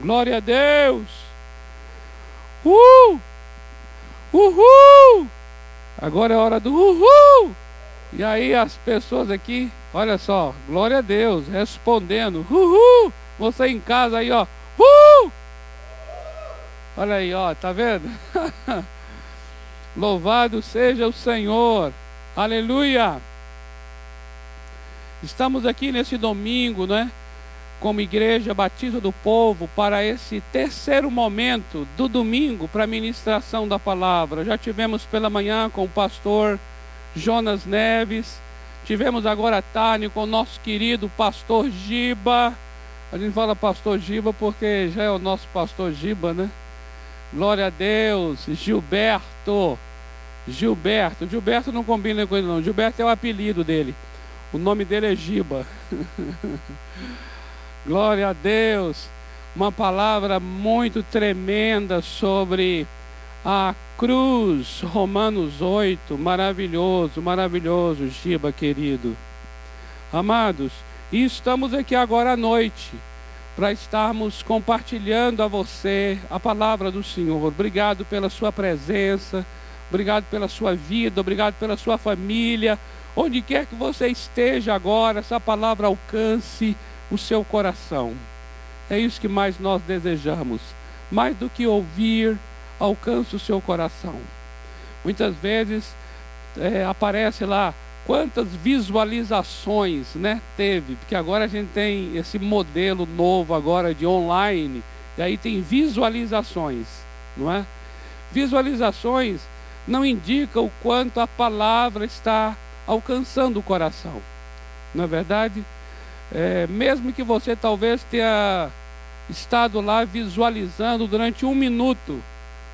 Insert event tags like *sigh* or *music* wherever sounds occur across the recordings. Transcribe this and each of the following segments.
Glória a Deus. Uh! Uhul! Agora é hora do uhul! E aí as pessoas aqui, olha só, glória a Deus, respondendo, uhul! Você em casa aí, ó, uhul! Olha aí, ó, tá vendo? *laughs* Louvado seja o Senhor. Aleluia! Estamos aqui nesse domingo, né? Como Igreja Batista do Povo, para esse terceiro momento do domingo para a ministração da palavra. Já tivemos pela manhã com o pastor Jonas Neves, tivemos agora à tarde com o nosso querido pastor Giba. A gente fala pastor Giba porque já é o nosso pastor Giba, né? Glória a Deus, Gilberto. Gilberto. Gilberto não combina com ele, não. Gilberto é o apelido dele. O nome dele é Giba. *laughs* Glória a Deus. Uma palavra muito tremenda sobre a cruz. Romanos 8. Maravilhoso, maravilhoso, Giba querido. Amados, e estamos aqui agora à noite para estarmos compartilhando a você a palavra do Senhor. Obrigado pela sua presença, obrigado pela sua vida, obrigado pela sua família. Onde quer que você esteja agora, essa palavra alcance o seu coração. É isso que mais nós desejamos. Mais do que ouvir, alcance o seu coração. Muitas vezes é, aparece lá quantas visualizações né, teve, porque agora a gente tem esse modelo novo agora de online, e aí tem visualizações, não é? Visualizações não indicam o quanto a palavra está alcançando o coração. Não é verdade? É, mesmo que você talvez tenha estado lá visualizando durante um minuto,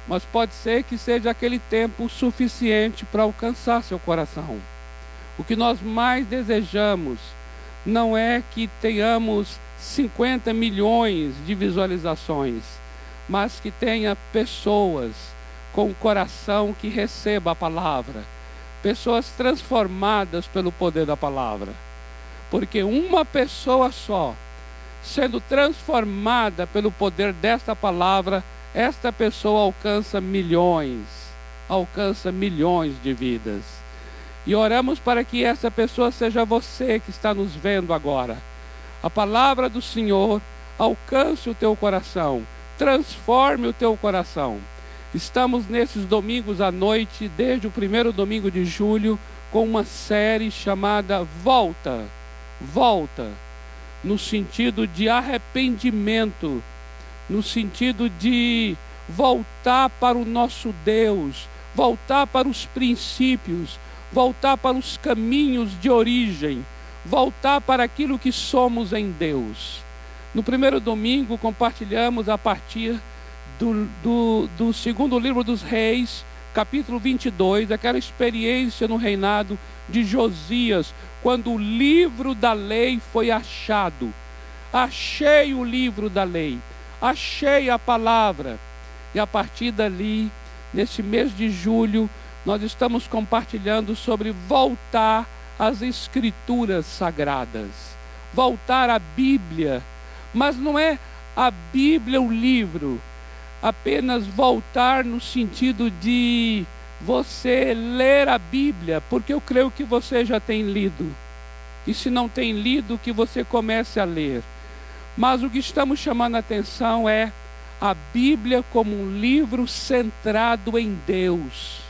mas pode ser que seja aquele tempo suficiente para alcançar seu coração. O que nós mais desejamos não é que tenhamos 50 milhões de visualizações, mas que tenha pessoas com o coração que receba a palavra pessoas transformadas pelo poder da palavra. Porque uma pessoa só, sendo transformada pelo poder desta palavra, esta pessoa alcança milhões, alcança milhões de vidas. E oramos para que essa pessoa seja você que está nos vendo agora. A palavra do Senhor alcance o teu coração, transforme o teu coração. Estamos nesses domingos à noite, desde o primeiro domingo de julho, com uma série chamada Volta. Volta, no sentido de arrependimento, no sentido de voltar para o nosso Deus, voltar para os princípios, voltar para os caminhos de origem, voltar para aquilo que somos em Deus. No primeiro domingo, compartilhamos a partir do, do, do segundo livro dos reis, capítulo 22, aquela experiência no reinado de Josias, quando o livro da lei foi achado. Achei o livro da lei, achei a palavra. E a partir dali, nesse mês de julho, nós estamos compartilhando sobre voltar às escrituras sagradas, voltar à Bíblia. Mas não é a Bíblia o livro, apenas voltar no sentido de você ler a Bíblia, porque eu creio que você já tem lido. E se não tem lido, que você comece a ler. Mas o que estamos chamando a atenção é a Bíblia como um livro centrado em Deus.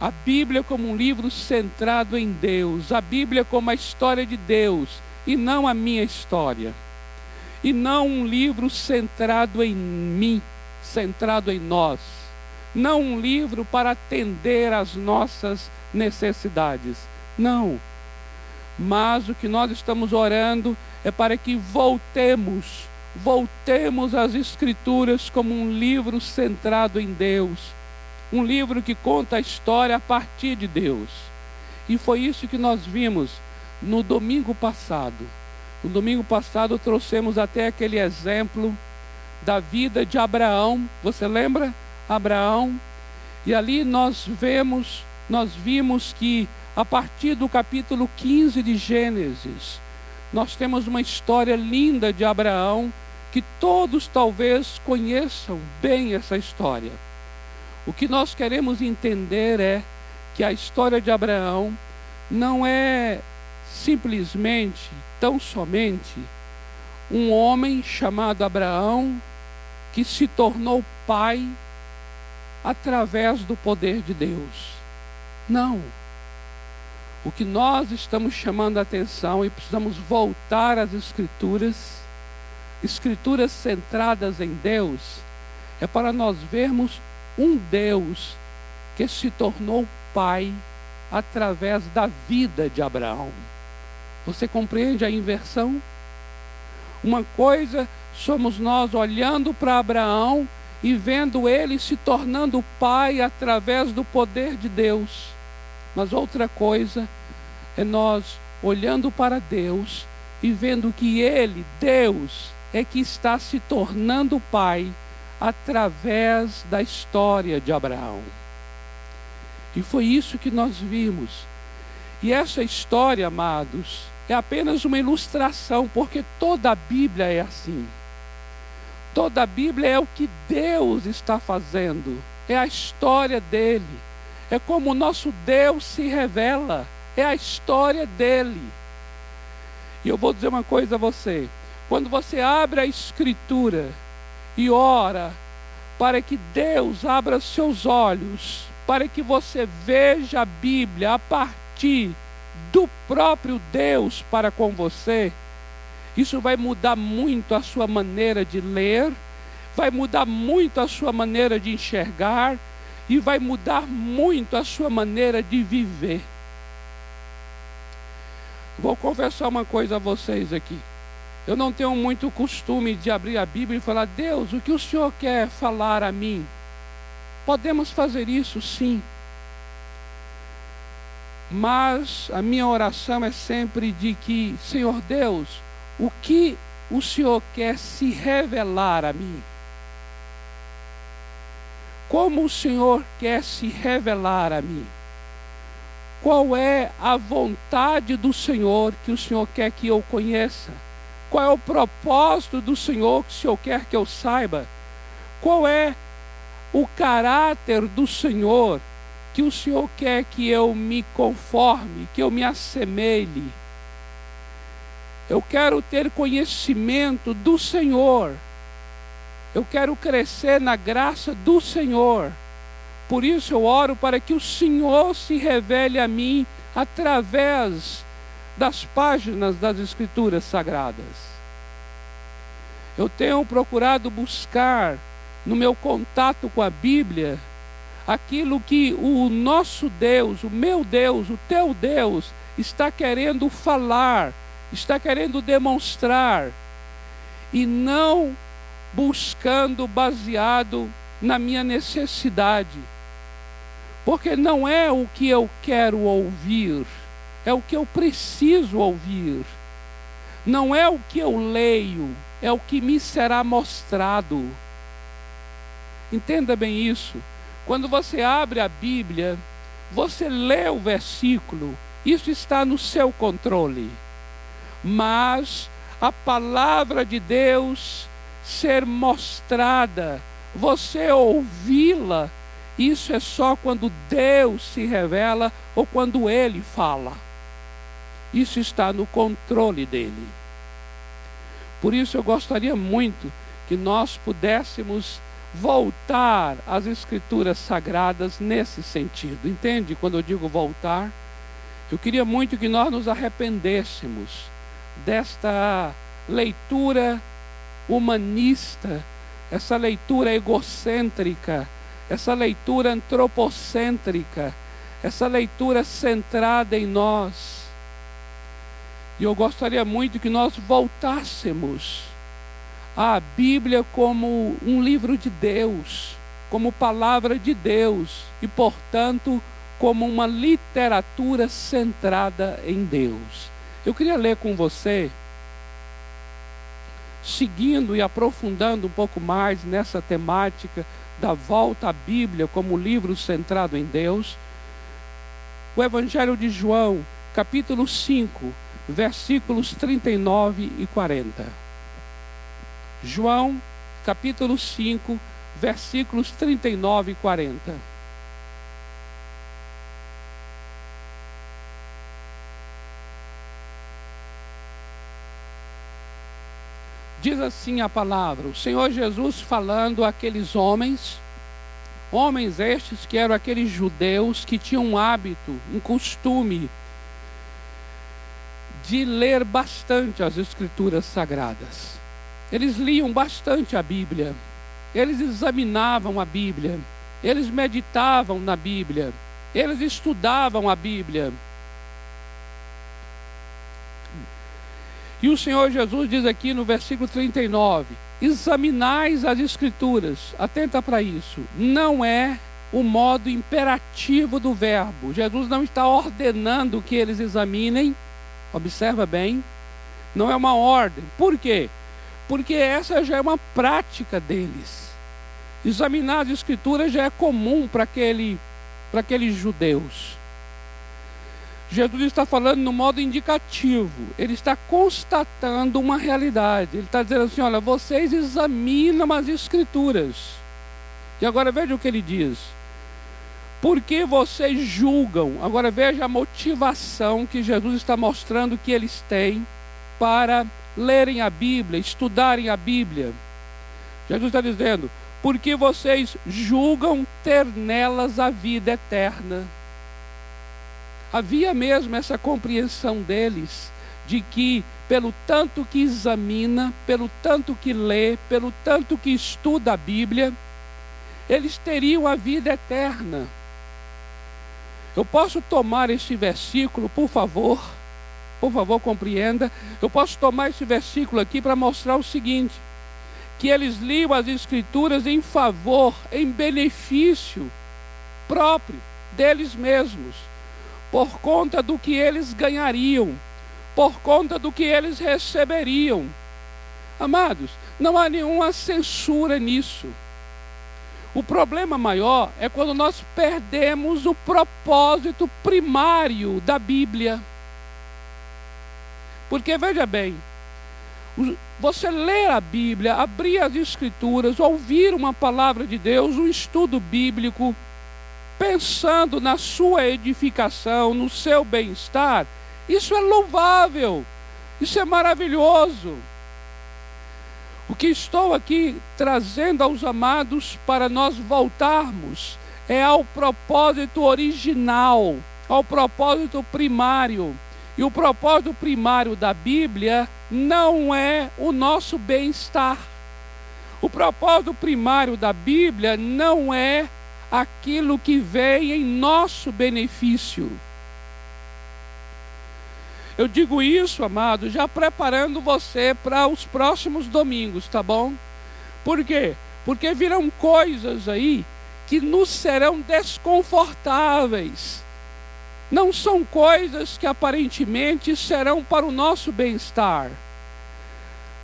A Bíblia como um livro centrado em Deus. A Bíblia como a história de Deus e não a minha história e não um livro centrado em mim, centrado em nós. Não um livro para atender às nossas necessidades. Não. Mas o que nós estamos orando é para que voltemos, voltemos às Escrituras como um livro centrado em Deus. Um livro que conta a história a partir de Deus. E foi isso que nós vimos no domingo passado no domingo passado trouxemos até aquele exemplo da vida de Abraão. Você lembra? Abraão. E ali nós vemos, nós vimos que a partir do capítulo 15 de Gênesis, nós temos uma história linda de Abraão que todos talvez conheçam bem essa história. O que nós queremos entender é que a história de Abraão não é simplesmente, tão somente, um homem chamado Abraão que se tornou pai através do poder de Deus. Não. O que nós estamos chamando a atenção e precisamos voltar às Escrituras, Escrituras centradas em Deus, é para nós vermos um Deus que se tornou pai através da vida de Abraão. Você compreende a inversão? Uma coisa somos nós olhando para Abraão e vendo ele se tornando pai através do poder de Deus. Mas outra coisa é nós olhando para Deus e vendo que ele, Deus, é que está se tornando pai através da história de Abraão. E foi isso que nós vimos. E essa história, amados, é apenas uma ilustração, porque toda a Bíblia é assim. Toda a Bíblia é o que Deus está fazendo, é a história dele, é como o nosso Deus se revela, é a história dele. E eu vou dizer uma coisa a você: quando você abre a Escritura e ora para que Deus abra seus olhos, para que você veja a Bíblia a partir do próprio Deus para com você, isso vai mudar muito a sua maneira de ler, vai mudar muito a sua maneira de enxergar e vai mudar muito a sua maneira de viver. Vou confessar uma coisa a vocês aqui. Eu não tenho muito costume de abrir a Bíblia e falar: Deus, o que o Senhor quer falar a mim? Podemos fazer isso sim. Mas a minha oração é sempre de que, Senhor Deus, o que o Senhor quer se revelar a mim? Como o Senhor quer se revelar a mim? Qual é a vontade do Senhor que o Senhor quer que eu conheça? Qual é o propósito do Senhor que o Senhor quer que eu saiba? Qual é o caráter do Senhor que o Senhor quer que eu me conforme, que eu me assemelhe. Eu quero ter conhecimento do Senhor. Eu quero crescer na graça do Senhor. Por isso eu oro para que o Senhor se revele a mim através das páginas das Escrituras Sagradas. Eu tenho procurado buscar no meu contato com a Bíblia aquilo que o nosso Deus, o meu Deus, o teu Deus, está querendo falar, está querendo demonstrar, e não buscando baseado na minha necessidade. Porque não é o que eu quero ouvir, é o que eu preciso ouvir. Não é o que eu leio, é o que me será mostrado. Entenda bem isso. Quando você abre a Bíblia, você lê o versículo, isso está no seu controle. Mas a palavra de Deus ser mostrada, você ouvi-la, isso é só quando Deus se revela ou quando Ele fala. Isso está no controle dele. Por isso eu gostaria muito que nós pudéssemos voltar às escrituras sagradas nesse sentido. Entende quando eu digo voltar? Eu queria muito que nós nos arrependêssemos desta leitura humanista, essa leitura egocêntrica, essa leitura antropocêntrica, essa leitura centrada em nós. E eu gostaria muito que nós voltássemos a Bíblia como um livro de Deus, como palavra de Deus e, portanto, como uma literatura centrada em Deus. Eu queria ler com você, seguindo e aprofundando um pouco mais nessa temática da volta à Bíblia como livro centrado em Deus, o Evangelho de João, capítulo 5, versículos 39 e 40. João, capítulo 5, versículos 39 e 40. Diz assim a palavra, o Senhor Jesus falando àqueles homens, homens estes que eram aqueles judeus que tinham um hábito, um costume de ler bastante as escrituras sagradas. Eles liam bastante a Bíblia, eles examinavam a Bíblia, eles meditavam na Bíblia, eles estudavam a Bíblia. E o Senhor Jesus diz aqui no versículo 39: examinais as Escrituras, atenta para isso, não é o modo imperativo do verbo. Jesus não está ordenando que eles examinem, observa bem, não é uma ordem. Por quê? Porque essa já é uma prática deles. Examinar as Escrituras já é comum para aquele, aqueles judeus. Jesus está falando no modo indicativo, ele está constatando uma realidade. Ele está dizendo assim: olha, vocês examinam as Escrituras. E agora veja o que ele diz. Por que vocês julgam? Agora veja a motivação que Jesus está mostrando que eles têm para lerem a Bíblia, estudarem a Bíblia. Jesus está dizendo: porque vocês julgam ter nelas a vida eterna. Havia mesmo essa compreensão deles de que, pelo tanto que examina, pelo tanto que lê, pelo tanto que estuda a Bíblia, eles teriam a vida eterna. Eu posso tomar esse versículo, por favor, por favor, compreenda. Eu posso tomar esse versículo aqui para mostrar o seguinte: que eles liam as Escrituras em favor, em benefício próprio deles mesmos por conta do que eles ganhariam, por conta do que eles receberiam. Amados, não há nenhuma censura nisso. O problema maior é quando nós perdemos o propósito primário da Bíblia. Porque veja bem, você ler a Bíblia, abrir as Escrituras, ouvir uma palavra de Deus, um estudo bíblico, pensando na sua edificação, no seu bem-estar, isso é louvável, isso é maravilhoso. O que estou aqui trazendo aos amados para nós voltarmos é ao propósito original, ao propósito primário. E o propósito primário da Bíblia não é o nosso bem-estar. O propósito primário da Bíblia não é aquilo que vem em nosso benefício. Eu digo isso, amado, já preparando você para os próximos domingos, tá bom? Por quê? Porque virão coisas aí que nos serão desconfortáveis. Não são coisas que aparentemente serão para o nosso bem-estar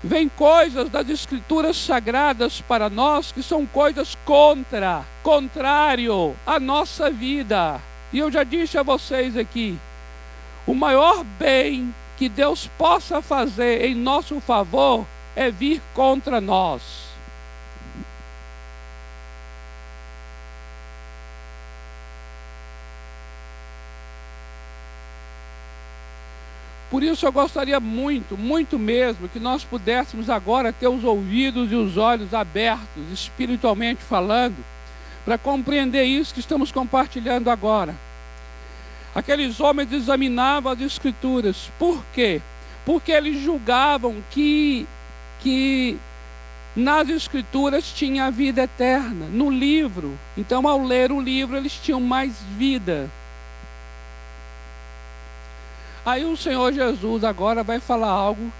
vem coisas das escrituras sagradas para nós que são coisas contra, contrário à nossa vida. E eu já disse a vocês aqui, o maior bem que Deus possa fazer em nosso favor é vir contra nós. Por isso eu gostaria muito, muito mesmo, que nós pudéssemos agora ter os ouvidos e os olhos abertos, espiritualmente falando, para compreender isso que estamos compartilhando agora. Aqueles homens examinavam as escrituras. Por quê? Porque eles julgavam que, que nas escrituras tinha a vida eterna, no livro. Então, ao ler o livro, eles tinham mais vida. Aí o Senhor Jesus agora vai falar algo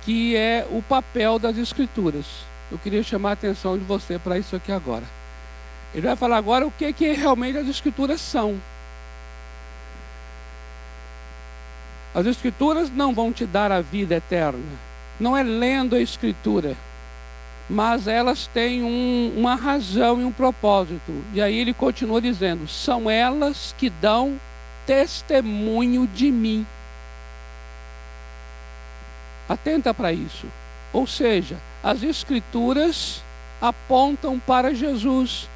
que é o papel das Escrituras. Eu queria chamar a atenção de você para isso aqui agora. Ele vai falar agora o que, que realmente as Escrituras são. As Escrituras não vão te dar a vida eterna. Não é lendo a Escritura. Mas elas têm um, uma razão e um propósito. E aí ele continua dizendo: são elas que dão testemunho de mim. Atenta para isso. Ou seja, as Escrituras apontam para Jesus.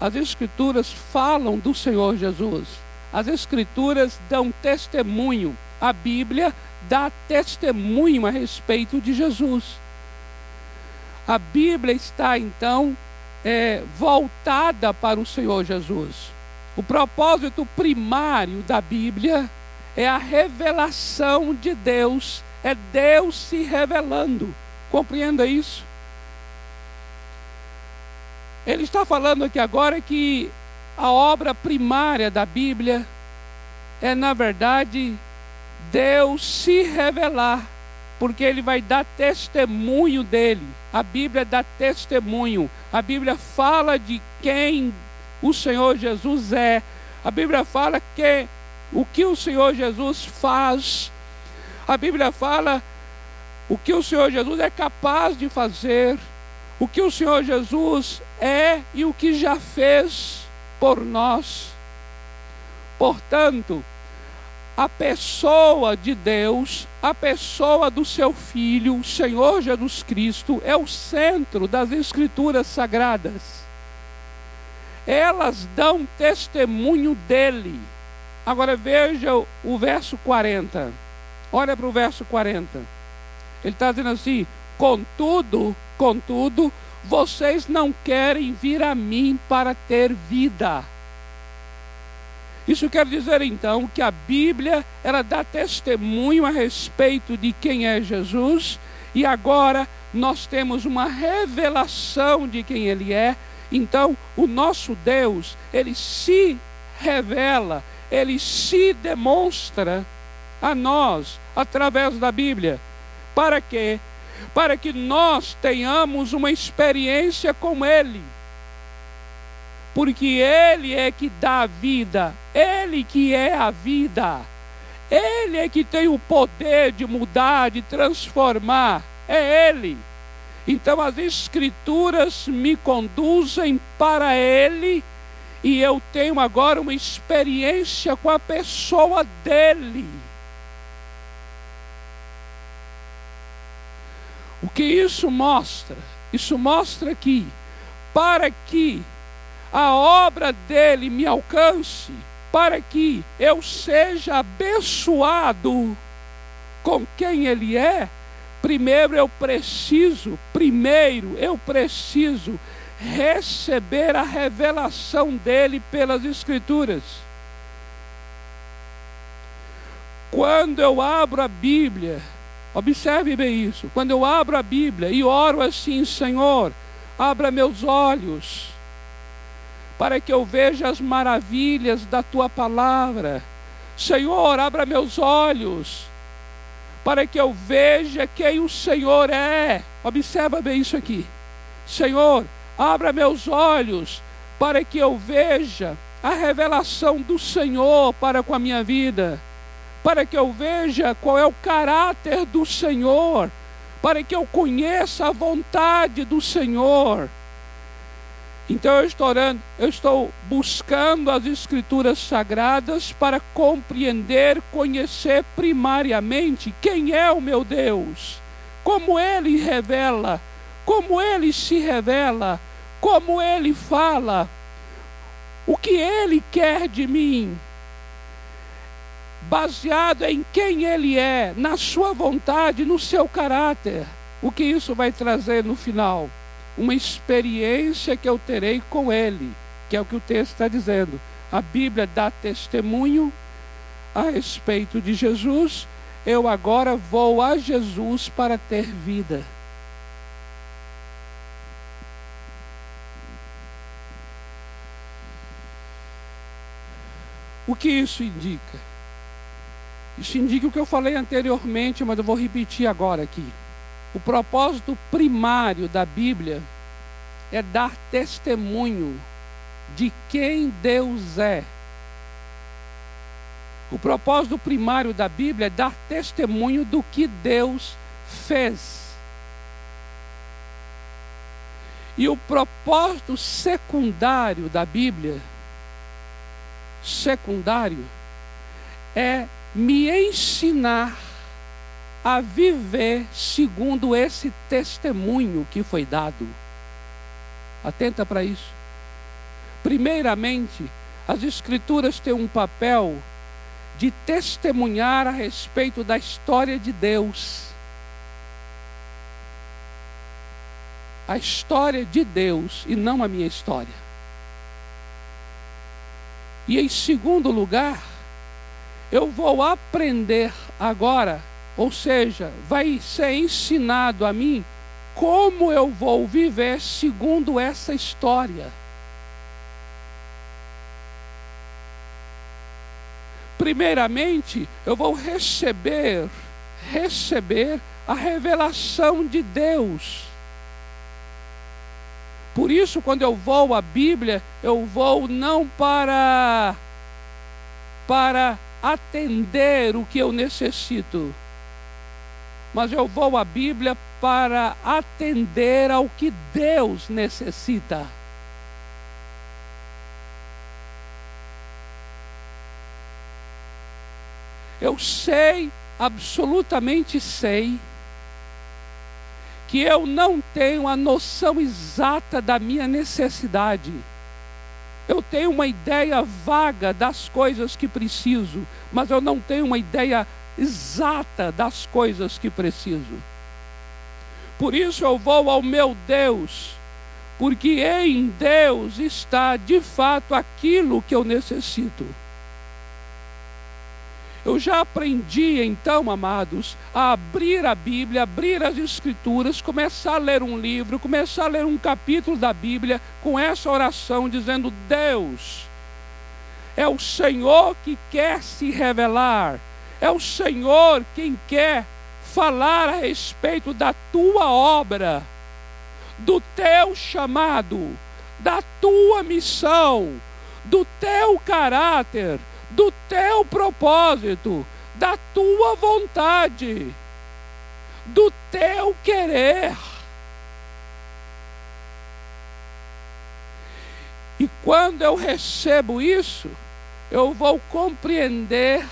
As Escrituras falam do Senhor Jesus. As Escrituras dão testemunho. A Bíblia dá testemunho a respeito de Jesus. A Bíblia está então é, voltada para o Senhor Jesus. O propósito primário da Bíblia é a revelação de Deus, é Deus se revelando. Compreenda isso? Ele está falando aqui agora que a obra primária da Bíblia é, na verdade, Deus se revelar, porque ele vai dar testemunho dele. A Bíblia dá testemunho. A Bíblia fala de quem o Senhor Jesus é. A Bíblia fala que o que o Senhor Jesus faz. A Bíblia fala o que o Senhor Jesus é capaz de fazer, o que o Senhor Jesus é e o que já fez por nós. Portanto, a pessoa de Deus, a pessoa do seu Filho, o Senhor Jesus Cristo, é o centro das Escrituras Sagradas. Elas dão testemunho dele. Agora veja o verso 40. Olha para o verso 40. Ele está dizendo assim: Contudo, contudo, vocês não querem vir a mim para ter vida. Isso quer dizer então que a Bíblia ela dá testemunho a respeito de quem é Jesus e agora nós temos uma revelação de quem ele é. Então, o nosso Deus, ele se revela, ele se demonstra a nós através da Bíblia. Para quê? Para que nós tenhamos uma experiência com ele porque Ele é que dá a vida, Ele que é a vida, Ele é que tem o poder de mudar, de transformar, é Ele. Então as Escrituras me conduzem para Ele e eu tenho agora uma experiência com a pessoa dele. O que isso mostra? Isso mostra que, para que a obra dele me alcance, para que eu seja abençoado com quem ele é, primeiro eu preciso, primeiro eu preciso receber a revelação dele pelas escrituras. Quando eu abro a Bíblia, observe bem isso. Quando eu abro a Bíblia e oro assim, Senhor, abra meus olhos para que eu veja as maravilhas da tua palavra. Senhor, abra meus olhos, para que eu veja quem o Senhor é. Observa bem isso aqui. Senhor, abra meus olhos, para que eu veja a revelação do Senhor para com a minha vida, para que eu veja qual é o caráter do Senhor, para que eu conheça a vontade do Senhor então eu estou orando, eu estou buscando as escrituras sagradas para compreender, conhecer primariamente quem é o meu Deus, como ele revela, como ele se revela, como ele fala, o que ele quer de mim, baseado em quem ele é, na sua vontade, no seu caráter. O que isso vai trazer no final? Uma experiência que eu terei com Ele, que é o que o texto está dizendo. A Bíblia dá testemunho a respeito de Jesus. Eu agora vou a Jesus para ter vida. O que isso indica? Isso indica o que eu falei anteriormente, mas eu vou repetir agora aqui. O propósito primário da Bíblia é dar testemunho de quem Deus é. O propósito primário da Bíblia é dar testemunho do que Deus fez. E o propósito secundário da Bíblia, secundário, é me ensinar a viver segundo esse testemunho que foi dado. Atenta para isso. Primeiramente, as Escrituras têm um papel de testemunhar a respeito da história de Deus. A história de Deus e não a minha história. E em segundo lugar, eu vou aprender agora, ou seja, vai ser ensinado a mim como eu vou viver segundo essa história. Primeiramente, eu vou receber, receber a revelação de Deus. Por isso, quando eu vou à Bíblia, eu vou não para para atender o que eu necessito, mas eu vou à Bíblia para atender ao que Deus necessita. Eu sei, absolutamente sei, que eu não tenho a noção exata da minha necessidade. Eu tenho uma ideia vaga das coisas que preciso, mas eu não tenho uma ideia exata das coisas que preciso. Por isso eu vou ao meu Deus, porque em Deus está de fato aquilo que eu necessito. Eu já aprendi então, amados, a abrir a Bíblia, abrir as Escrituras, começar a ler um livro, começar a ler um capítulo da Bíblia com essa oração, dizendo: Deus, é o Senhor que quer se revelar, é o Senhor quem quer falar a respeito da tua obra, do teu chamado, da tua missão, do teu caráter do teu propósito, da tua vontade, do teu querer. E quando eu recebo isso, eu vou compreender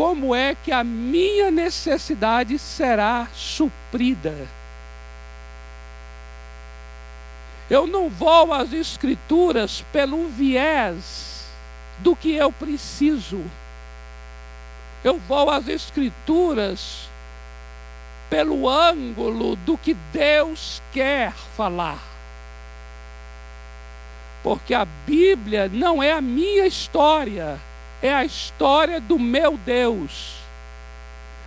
como é que a minha necessidade será suprida. Eu não vou às Escrituras pelo viés do que eu preciso. Eu vou às Escrituras pelo ângulo do que Deus quer falar. Porque a Bíblia não é a minha história, é a história do meu Deus.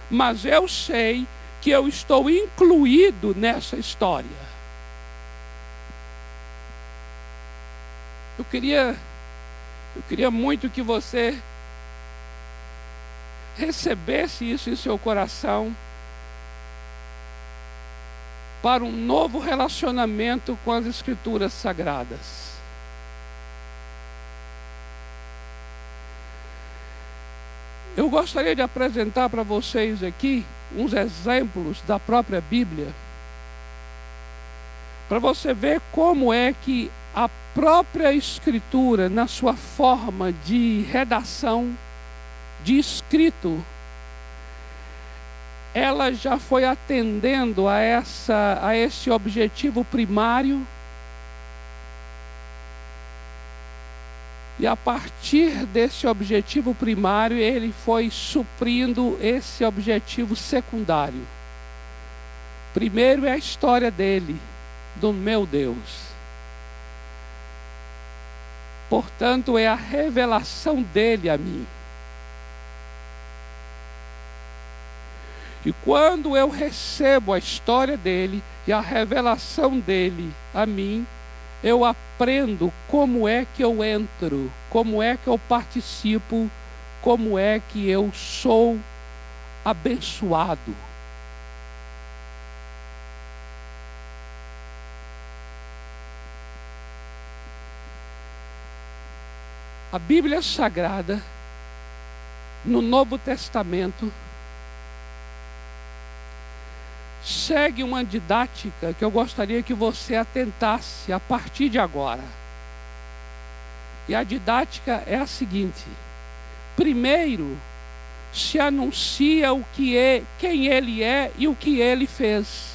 Mas eu sei que eu estou incluído nessa história. Eu queria eu queria muito que você recebesse isso em seu coração para um novo relacionamento com as Escrituras Sagradas. Eu gostaria de apresentar para vocês aqui uns exemplos da própria Bíblia, para você ver como é que a própria Escritura, na sua forma de redação, de escrito, ela já foi atendendo a, essa, a esse objetivo primário. E a partir desse objetivo primário, ele foi suprindo esse objetivo secundário. Primeiro é a história dele, do meu Deus. Portanto, é a revelação dele a mim. E quando eu recebo a história dele e a revelação dele a mim, eu aprendo como é que eu entro, como é que eu participo, como é que eu sou abençoado. A Bíblia Sagrada, no Novo Testamento, segue uma didática que eu gostaria que você atentasse a partir de agora. E a didática é a seguinte: primeiro, se anuncia o que é, quem ele é e o que ele fez.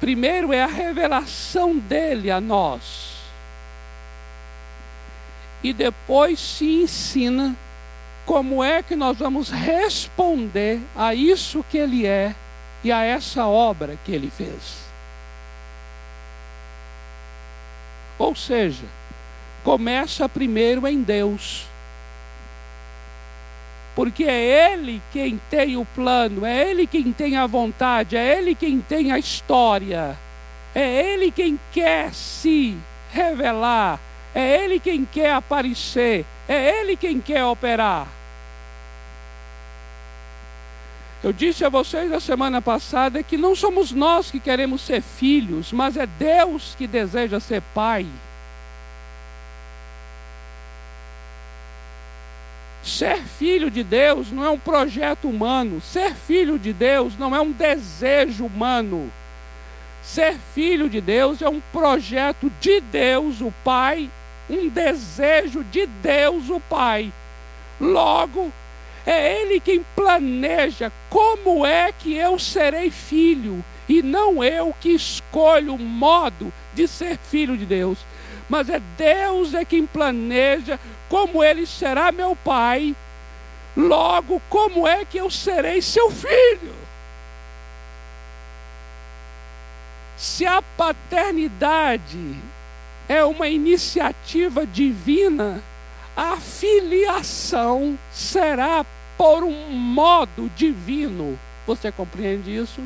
Primeiro é a revelação dele a nós. E depois se ensina como é que nós vamos responder a isso que ele é e a essa obra que ele fez. Ou seja, começa primeiro em Deus. Porque é Ele quem tem o plano, é Ele quem tem a vontade, é Ele quem tem a história, é Ele quem quer se revelar, é Ele quem quer aparecer, é Ele quem quer operar. Eu disse a vocês na semana passada que não somos nós que queremos ser filhos, mas é Deus que deseja ser pai. Ser filho de Deus não é um projeto humano. Ser filho de Deus não é um desejo humano. Ser filho de Deus é um projeto de Deus, o Pai, um desejo de Deus, o Pai. Logo, é Ele quem planeja como é que eu serei filho, e não eu que escolho o modo de ser filho de Deus. Mas é Deus é quem planeja como ele será meu pai, logo como é que eu serei seu filho? Se a paternidade é uma iniciativa divina, a filiação será por um modo divino. Você compreende isso?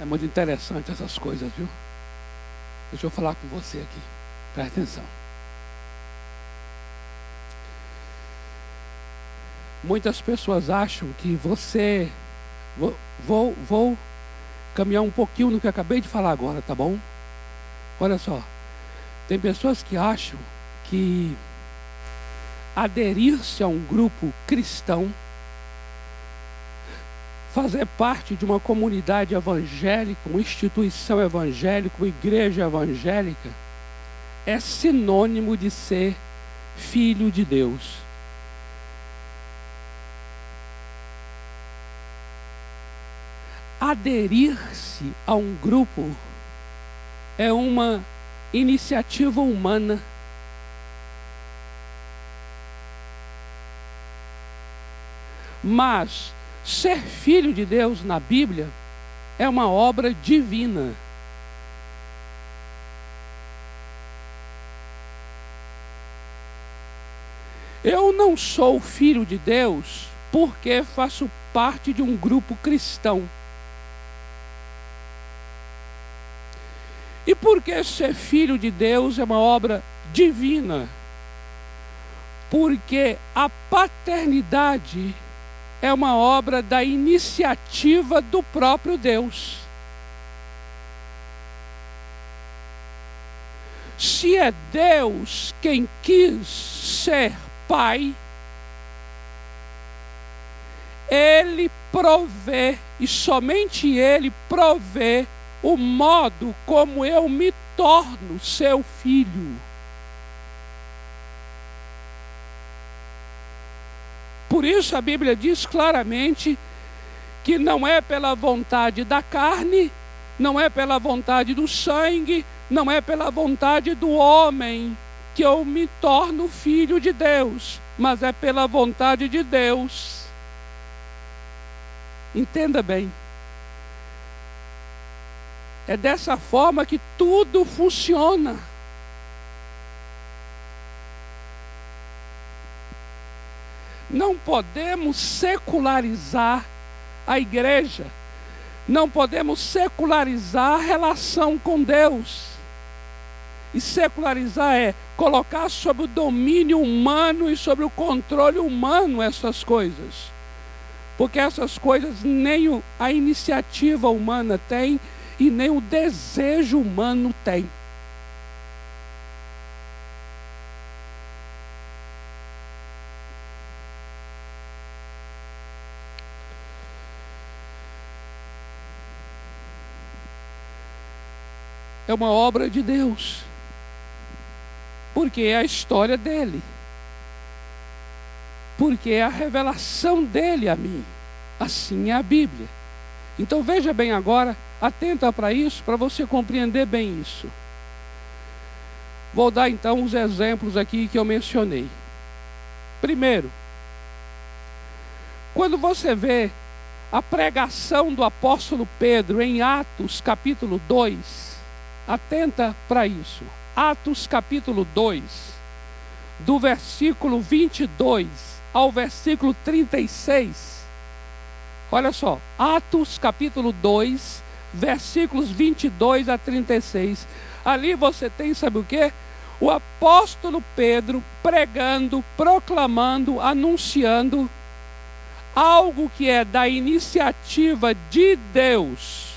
É muito interessante essas coisas, viu? Deixa eu falar com você aqui. Presta atenção. Muitas pessoas acham que você. Vou, vou, vou caminhar um pouquinho no que eu acabei de falar agora, tá bom? Olha só. Tem pessoas que acham que aderir-se a um grupo cristão fazer parte de uma comunidade evangélica, uma instituição evangélica, uma igreja evangélica, é sinônimo de ser filho de Deus. Aderir-se a um grupo é uma iniciativa humana. Mas Ser filho de Deus na Bíblia é uma obra divina. Eu não sou filho de Deus porque faço parte de um grupo cristão. E porque ser filho de Deus é uma obra divina? Porque a paternidade é uma obra da iniciativa do próprio Deus. Se é Deus quem quis ser Pai, Ele provê, e somente Ele provê, o modo como eu me torno seu filho. Por isso a Bíblia diz claramente que não é pela vontade da carne, não é pela vontade do sangue, não é pela vontade do homem que eu me torno filho de Deus, mas é pela vontade de Deus. Entenda bem. É dessa forma que tudo funciona. Não podemos secularizar a igreja. Não podemos secularizar a relação com Deus. E secularizar é colocar sob o domínio humano e sobre o controle humano essas coisas. Porque essas coisas nem a iniciativa humana tem e nem o desejo humano tem. é uma obra de Deus. Porque é a história dele. Porque é a revelação dele a mim. Assim é a Bíblia. Então veja bem agora, atenta para isso, para você compreender bem isso. Vou dar então os exemplos aqui que eu mencionei. Primeiro, quando você vê a pregação do apóstolo Pedro em Atos capítulo 2, atenta para isso. Atos capítulo 2, do versículo 22 ao versículo 36. Olha só, Atos capítulo 2, versículos 22 a 36. Ali você tem, sabe o que? O apóstolo Pedro pregando, proclamando, anunciando algo que é da iniciativa de Deus.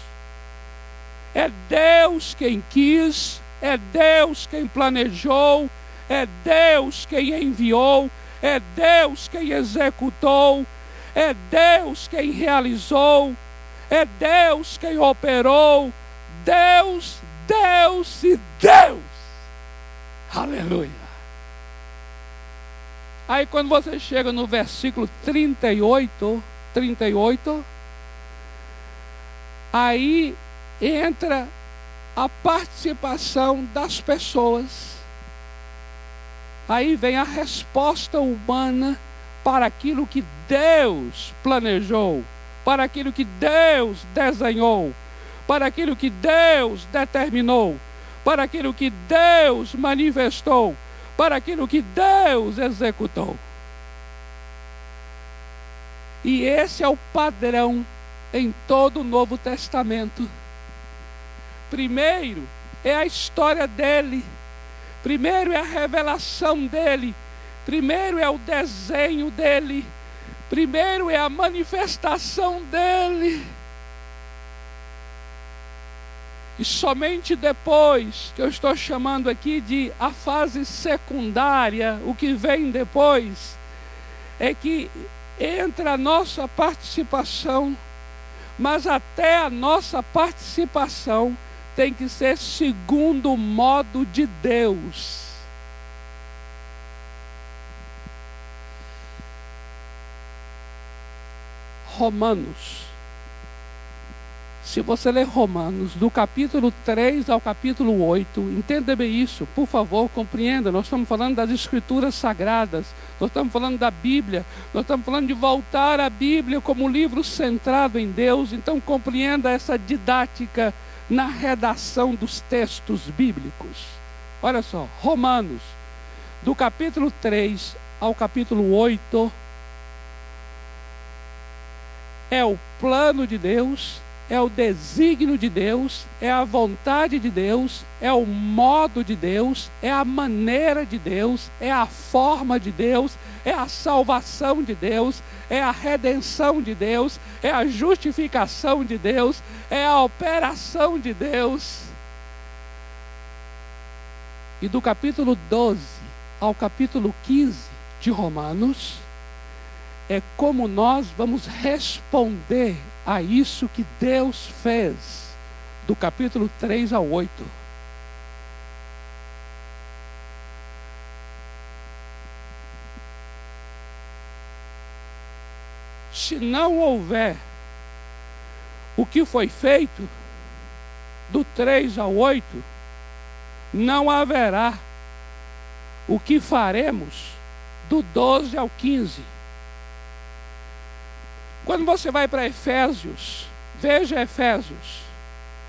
É Deus quem quis, é Deus quem planejou, é Deus quem enviou, é Deus quem executou, é Deus quem realizou, é Deus quem operou. Deus, Deus e Deus. Aleluia. Aí quando você chega no versículo 38, 38, aí entra a participação das pessoas. Aí vem a resposta humana para aquilo que Deus planejou, para aquilo que Deus desenhou, para aquilo que Deus determinou, para aquilo que Deus manifestou para aquilo que Deus executou. E esse é o padrão em todo o Novo Testamento. Primeiro é a história dele, primeiro é a revelação dele, primeiro é o desenho dele, primeiro é a manifestação dele. E somente depois, que eu estou chamando aqui de a fase secundária, o que vem depois, é que entra a nossa participação, mas até a nossa participação tem que ser segundo o modo de Deus. Romanos se você ler Romanos, do capítulo 3 ao capítulo 8, entenda bem isso, por favor, compreenda. Nós estamos falando das Escrituras Sagradas, nós estamos falando da Bíblia, nós estamos falando de voltar à Bíblia como livro centrado em Deus. Então, compreenda essa didática na redação dos textos bíblicos. Olha só, Romanos, do capítulo 3 ao capítulo 8, é o plano de Deus é o desígnio de Deus, é a vontade de Deus, é o modo de Deus, é a maneira de Deus, é a forma de Deus, é a salvação de Deus, é a redenção de Deus, é a justificação de Deus, é a operação de Deus. E do capítulo 12 ao capítulo 15 de Romanos, é como nós vamos responder a isso que Deus fez, do capítulo 3 ao 8. Se não houver o que foi feito, do 3 ao 8, não haverá o que faremos do 12 ao 15. Quando você vai para Efésios, veja Efésios,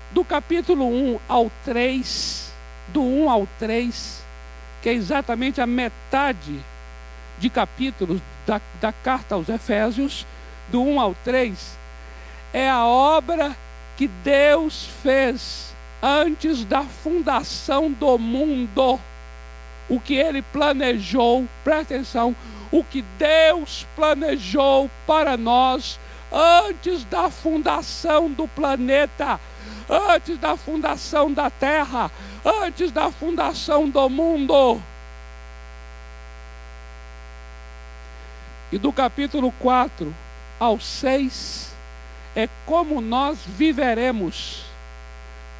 do capítulo 1 ao 3, do 1 ao 3, que é exatamente a metade de capítulos da, da carta aos Efésios, do 1 ao 3, é a obra que Deus fez antes da fundação do mundo. O que ele planejou, presta atenção, o que Deus planejou para nós antes da fundação do planeta, antes da fundação da terra, antes da fundação do mundo. E do capítulo 4 ao 6 é como nós viveremos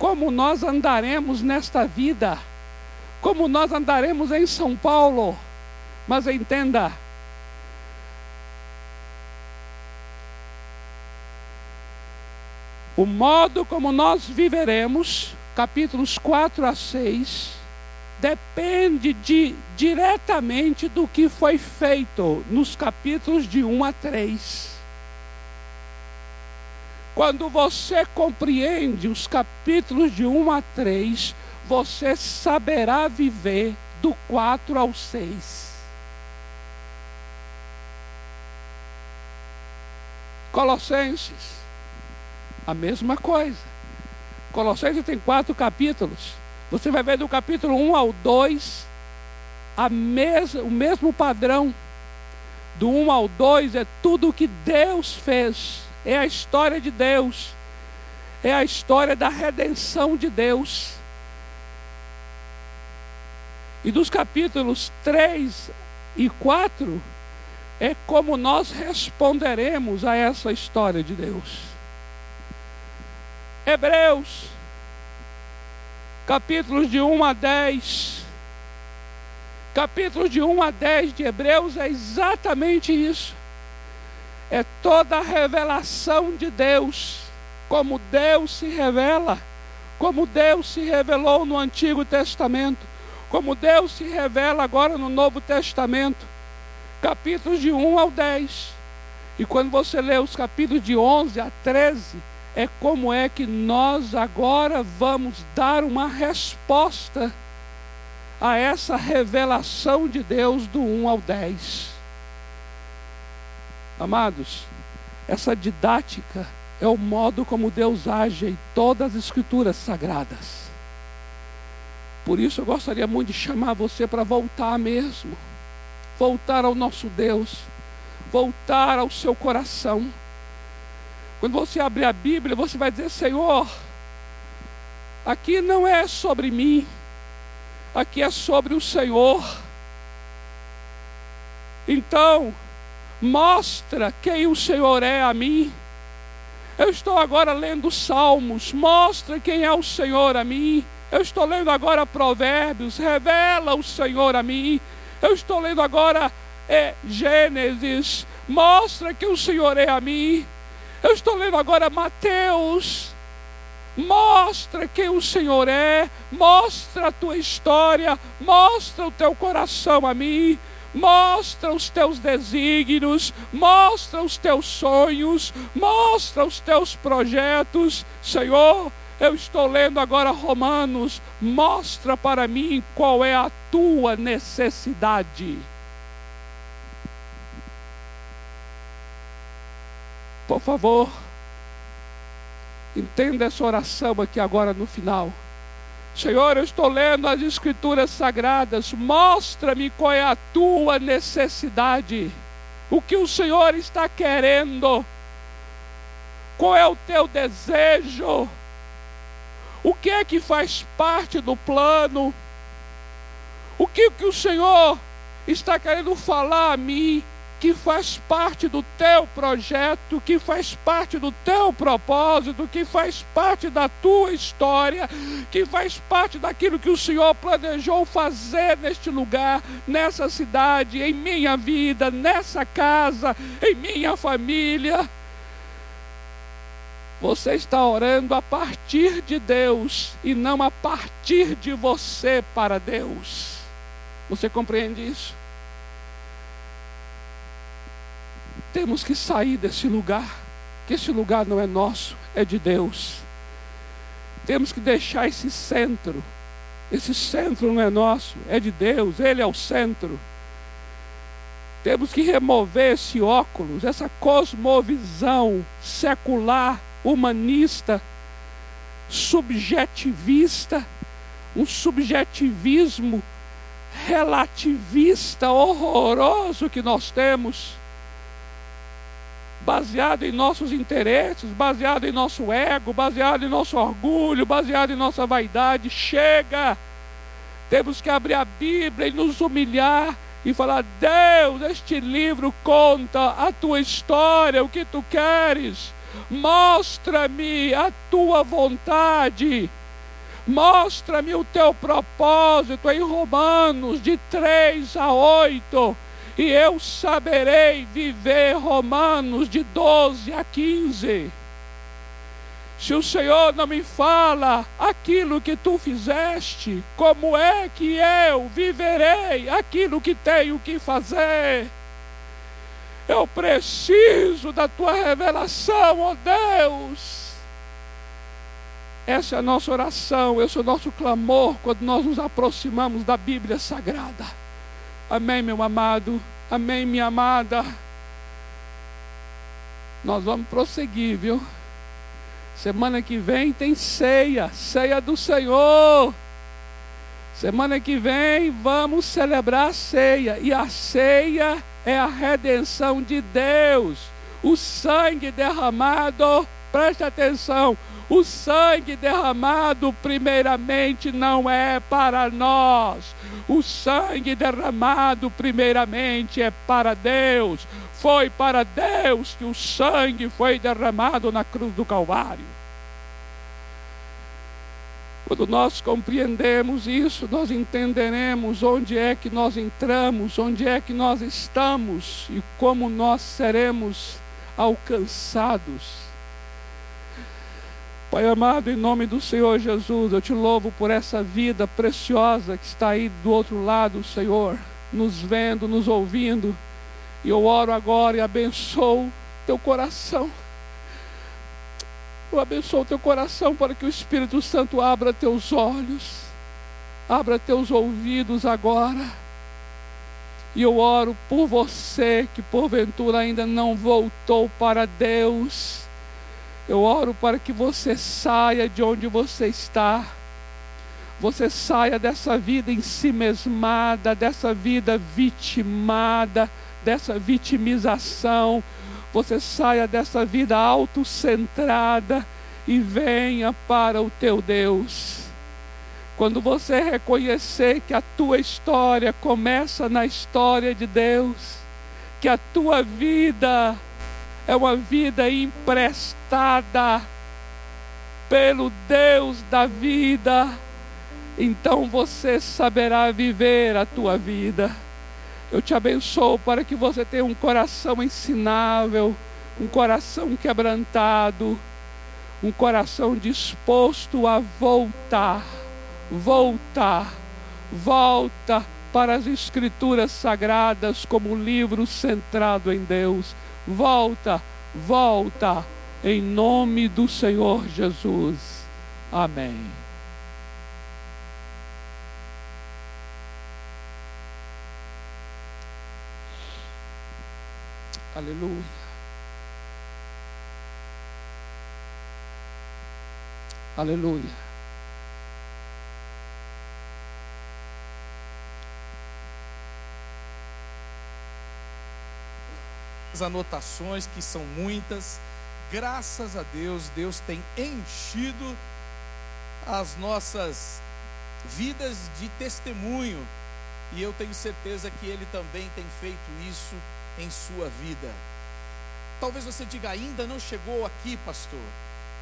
como nós andaremos nesta vida, como nós andaremos em São Paulo. Mas entenda, o modo como nós viveremos, capítulos 4 a 6, depende de, diretamente do que foi feito nos capítulos de 1 a 3. Quando você compreende os capítulos de 1 a 3, você saberá viver do 4 ao 6. Colossenses, a mesma coisa. Colossenses tem quatro capítulos. Você vai ver do capítulo 1 ao 2 a mes o mesmo padrão. Do 1 ao 2 é tudo o que Deus fez, é a história de Deus, é a história da redenção de Deus. E dos capítulos 3 e 4 é como nós responderemos a essa história de Deus. Hebreus capítulos de 1 a 10. Capítulos de 1 a 10 de Hebreus é exatamente isso. É toda a revelação de Deus, como Deus se revela, como Deus se revelou no Antigo Testamento, como Deus se revela agora no Novo Testamento. Capítulos de 1 ao 10. E quando você lê os capítulos de 11 a 13, é como é que nós agora vamos dar uma resposta a essa revelação de Deus do 1 ao 10. Amados, essa didática é o modo como Deus age em todas as escrituras sagradas. Por isso eu gostaria muito de chamar você para voltar mesmo, voltar ao nosso Deus, voltar ao seu coração quando você abrir a Bíblia, você vai dizer: Senhor, aqui não é sobre mim, aqui é sobre o Senhor. Então, mostra quem o Senhor é a mim. Eu estou agora lendo Salmos, mostra quem é o Senhor a mim. Eu estou lendo agora Provérbios, revela o Senhor a mim. Eu estou lendo agora é, Gênesis, mostra que o Senhor é a mim. Eu estou lendo agora Mateus. Mostra quem o Senhor é, mostra a tua história, mostra o teu coração a mim, mostra os teus desígnios, mostra os teus sonhos, mostra os teus projetos. Senhor, eu estou lendo agora Romanos, mostra para mim qual é a tua necessidade. Por favor, entenda essa oração aqui agora no final. Senhor, eu estou lendo as Escrituras Sagradas, mostra-me qual é a tua necessidade, o que o Senhor está querendo, qual é o teu desejo, o que é que faz parte do plano, o que, que o Senhor está querendo falar a mim, que faz parte do teu projeto, que faz parte do teu propósito, que faz parte da tua história, que faz parte daquilo que o Senhor planejou fazer neste lugar, nessa cidade, em minha vida, nessa casa, em minha família. Você está orando a partir de Deus e não a partir de você para Deus. Você compreende isso? Temos que sair desse lugar, que esse lugar não é nosso, é de Deus. Temos que deixar esse centro. Esse centro não é nosso, é de Deus, Ele é o centro. Temos que remover esse óculos, essa cosmovisão secular, humanista, subjetivista, um subjetivismo relativista horroroso que nós temos baseado em nossos interesses, baseado em nosso ego, baseado em nosso orgulho, baseado em nossa vaidade. Chega! Temos que abrir a Bíblia e nos humilhar e falar: Deus, este livro conta a tua história, o que tu queres. Mostra-me a tua vontade. Mostra-me o teu propósito em Romanos de 3 a 8, e eu saberei viver Romanos de 12 a 15. Se o Senhor não me fala aquilo que tu fizeste, como é que eu viverei aquilo que tenho que fazer? Eu preciso da tua revelação, ó oh Deus. Essa é a nossa oração, esse é o nosso clamor quando nós nos aproximamos da Bíblia Sagrada. Amém, meu amado. Amém, minha amada. Nós vamos prosseguir, viu? Semana que vem tem ceia, ceia do Senhor. Semana que vem vamos celebrar a ceia, e a ceia é a redenção de Deus. O sangue derramado, preste atenção, o sangue derramado, primeiramente, não é para nós. O sangue derramado, primeiramente, é para Deus. Foi para Deus que o sangue foi derramado na cruz do Calvário. Quando nós compreendemos isso, nós entenderemos onde é que nós entramos, onde é que nós estamos e como nós seremos alcançados. Pai amado, em nome do Senhor Jesus, eu te louvo por essa vida preciosa que está aí do outro lado, Senhor, nos vendo, nos ouvindo. E eu oro agora e abençoo teu coração. Eu abençoo teu coração para que o Espírito Santo abra teus olhos, abra teus ouvidos agora. E eu oro por você que porventura ainda não voltou para Deus eu oro para que você saia de onde você está. Você saia dessa vida em si mesmada, dessa vida vitimada, dessa vitimização. Você saia dessa vida autocentrada e venha para o teu Deus. Quando você reconhecer que a tua história começa na história de Deus, que a tua vida é uma vida emprestada pelo Deus da vida, então você saberá viver a tua vida. Eu te abençoo para que você tenha um coração ensinável, um coração quebrantado, um coração disposto a voltar, voltar, volta para as Escrituras Sagradas como livro centrado em Deus volta, volta, em nome do Senhor Jesus. Amém. Aleluia. Aleluia. Anotações, que são muitas. Graças a Deus, Deus tem enchido as nossas vidas de testemunho. E eu tenho certeza que Ele também tem feito isso em sua vida. Talvez você diga, ainda não chegou aqui, pastor.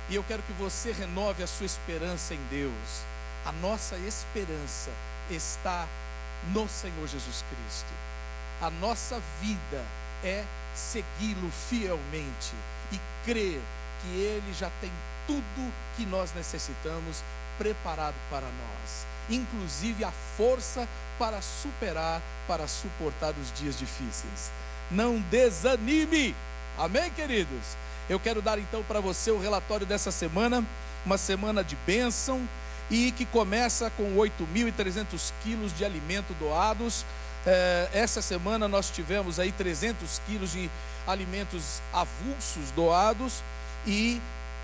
E eu quero que você renove a sua esperança em Deus. A nossa esperança está no Senhor Jesus Cristo. A nossa vida é segui-lo fielmente e crer que ele já tem tudo que nós necessitamos preparado para nós, inclusive a força para superar, para suportar os dias difíceis. Não desanime. Amém, queridos? Eu quero dar então para você o relatório dessa semana, uma semana de bênção e que começa com 8.300 quilos de alimento doados é, essa semana nós tivemos aí 300 quilos de alimentos avulsos doados e,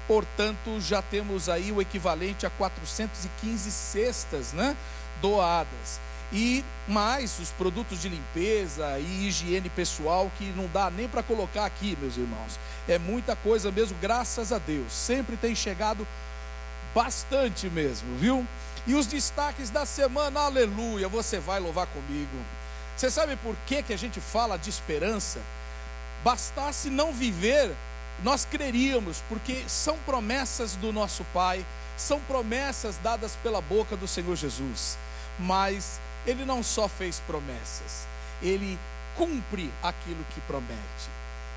portanto, já temos aí o equivalente a 415 cestas, né, doadas. E mais os produtos de limpeza e higiene pessoal que não dá nem para colocar aqui, meus irmãos. É muita coisa mesmo, graças a Deus. Sempre tem chegado bastante mesmo, viu? E os destaques da semana, aleluia, você vai louvar comigo. Você sabe por que, que a gente fala de esperança? Bastasse não viver, nós creríamos, porque são promessas do nosso Pai, são promessas dadas pela boca do Senhor Jesus. Mas ele não só fez promessas, ele cumpre aquilo que promete.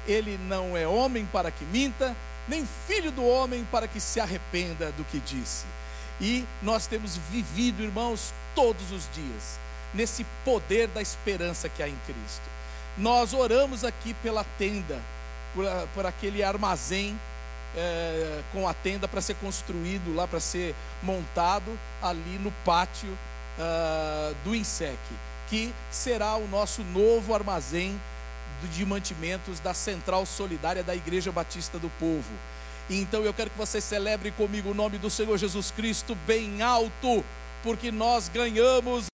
Ele não é homem para que minta, nem filho do homem para que se arrependa do que disse. E nós temos vivido, irmãos, todos os dias, nesse poder da esperança que há em Cristo. Nós oramos aqui pela tenda, por, por aquele armazém é, com a tenda para ser construído lá, para ser montado ali no pátio uh, do INSEC, que será o nosso novo armazém de mantimentos da Central Solidária da Igreja Batista do Povo. Então eu quero que você celebre comigo o nome do Senhor Jesus Cristo bem alto, porque nós ganhamos